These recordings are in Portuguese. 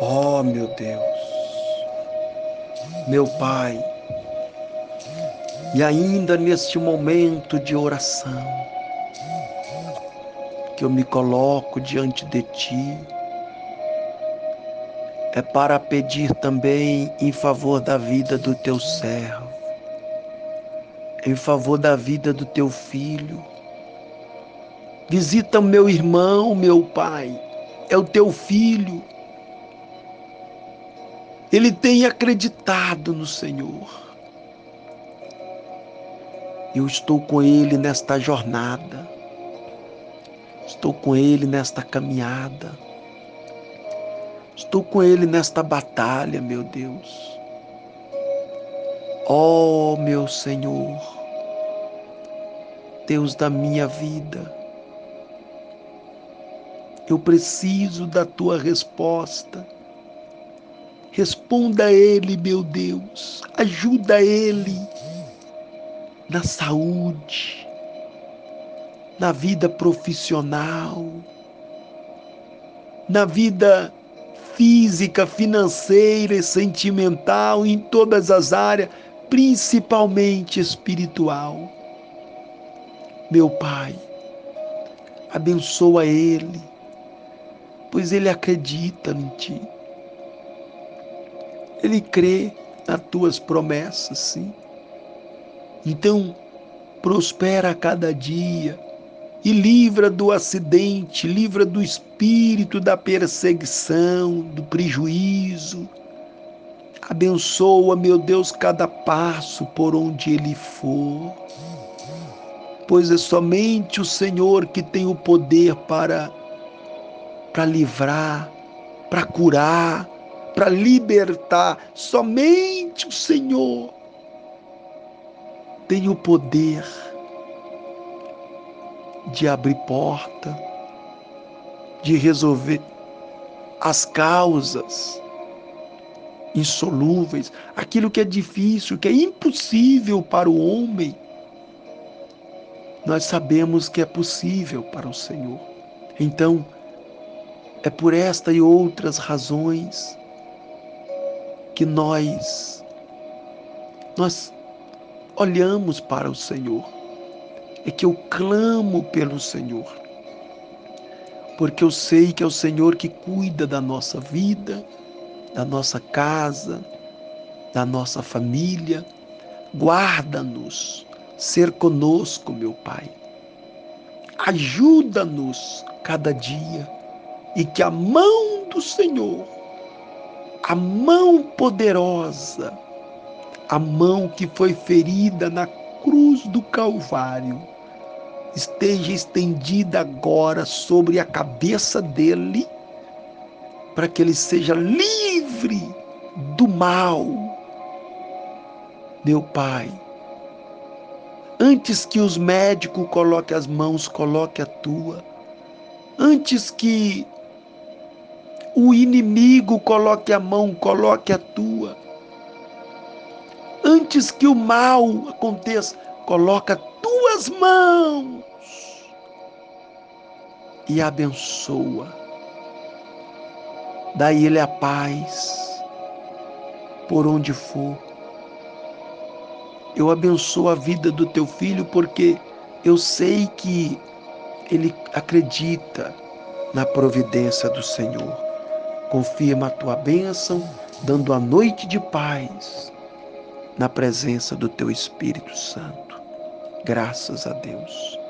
Oh, meu Deus, meu Pai, e ainda neste momento de oração, que eu me coloco diante de Ti, é para pedir também em favor da vida do Teu servo, em favor da vida do Teu filho. Visita o meu irmão, meu Pai, é o Teu filho. Ele tem acreditado no Senhor eu estou com Ele nesta jornada, estou com Ele nesta caminhada, estou com Ele nesta batalha, meu Deus. Ó oh, meu Senhor, Deus da minha vida, eu preciso da tua resposta. Responda a Ele, meu Deus, ajuda Ele na saúde, na vida profissional, na vida física, financeira e sentimental, em todas as áreas, principalmente espiritual. Meu Pai, abençoa ele, pois ele acredita em Ti. Ele crê nas Tuas promessas, sim. Então, prospera a cada dia e livra do acidente, livra do espírito da perseguição, do prejuízo. Abençoa, meu Deus, cada passo por onde ele for, pois é somente o Senhor que tem o poder para para livrar, para curar, para libertar. Somente o Senhor tem o poder de abrir porta, de resolver as causas insolúveis, aquilo que é difícil, que é impossível para o homem. Nós sabemos que é possível para o Senhor. Então, é por esta e outras razões que nós nós olhamos para o Senhor, é que eu clamo pelo Senhor, porque eu sei que é o Senhor que cuida da nossa vida, da nossa casa, da nossa família. Guarda-nos, ser conosco, meu Pai. Ajuda-nos cada dia e que a mão do Senhor, a mão poderosa, a mão que foi ferida na cruz do Calvário esteja estendida agora sobre a cabeça dele, para que ele seja livre do mal. Meu Pai, antes que os médicos coloquem as mãos, coloque a tua. Antes que o inimigo coloque a mão, coloque a tua antes que o mal aconteça, coloca tuas mãos e abençoa. Dá ele a paz por onde for. Eu abençoo a vida do teu filho porque eu sei que ele acredita na providência do Senhor. Confirma a tua bênção, dando a noite de paz na presença do Teu Espírito Santo. Graças a Deus.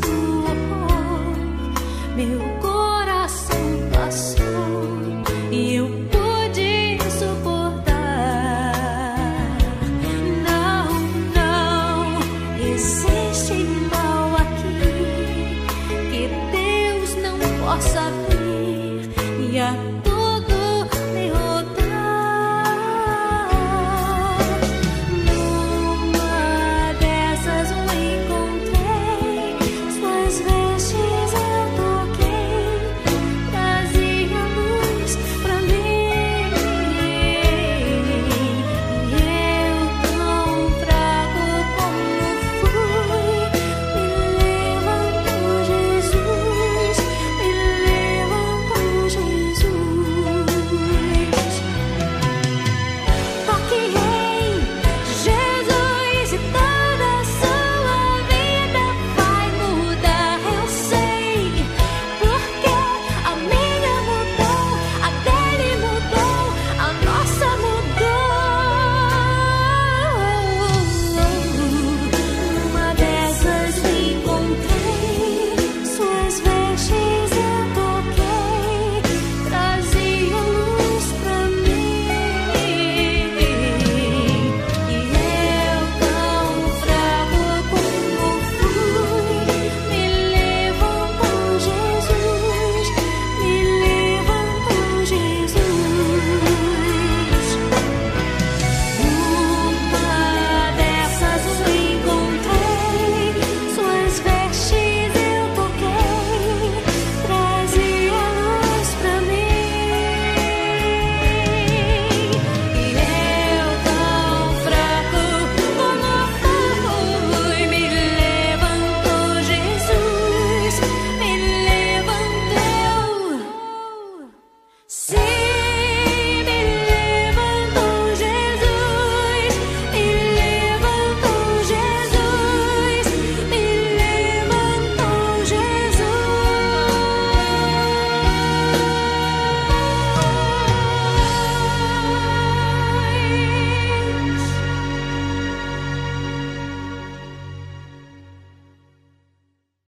Christ.